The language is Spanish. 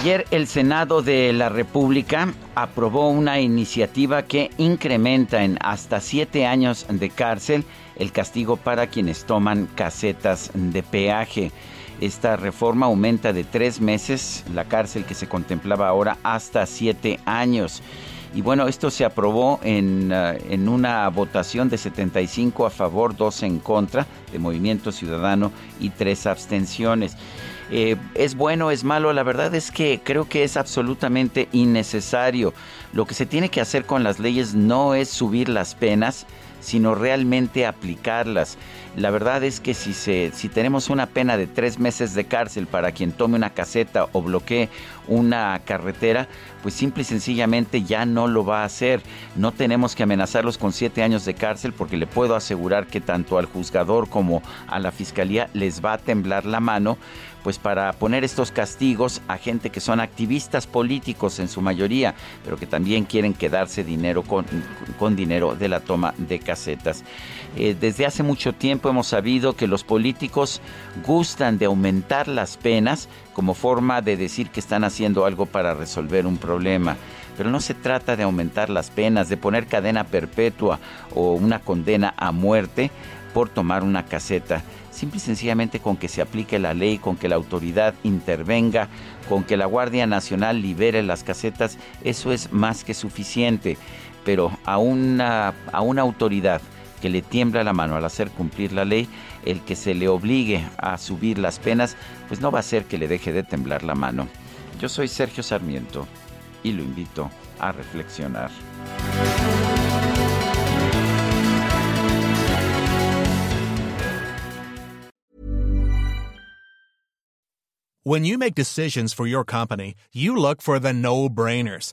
Ayer el Senado de la República aprobó una iniciativa que incrementa en hasta siete años de cárcel el castigo para quienes toman casetas de peaje. Esta reforma aumenta de tres meses la cárcel que se contemplaba ahora hasta siete años. Y bueno, esto se aprobó en, uh, en, una votación de 75 a favor, 2 en contra de Movimiento Ciudadano y tres abstenciones. Eh, ¿Es bueno, es malo? La verdad es que creo que es absolutamente innecesario. Lo que se tiene que hacer con las leyes no es subir las penas, sino realmente aplicarlas. La verdad es que si, se, si tenemos una pena de tres meses de cárcel para quien tome una caseta o bloquee una carretera, pues simple y sencillamente ya no lo va a hacer. No tenemos que amenazarlos con siete años de cárcel porque le puedo asegurar que tanto al juzgador como a la fiscalía les va a temblar la mano pues para poner estos castigos a gente que son activistas políticos en su mayoría, pero que también quieren quedarse dinero con, con dinero de la toma de casetas. Eh, desde hace mucho tiempo hemos sabido que los políticos gustan de aumentar las penas como forma de decir que están haciendo algo para resolver un problema. Pero no se trata de aumentar las penas, de poner cadena perpetua o una condena a muerte por tomar una caseta simple y sencillamente con que se aplique la ley, con que la autoridad intervenga, con que la Guardia Nacional libere las casetas, eso es más que suficiente. Pero a una, a una autoridad que le tiembla la mano al hacer cumplir la ley, el que se le obligue a subir las penas, pues no va a ser que le deje de temblar la mano. Yo soy Sergio Sarmiento y lo invito a reflexionar. When you make decisions for your company, you look for the no-brainers.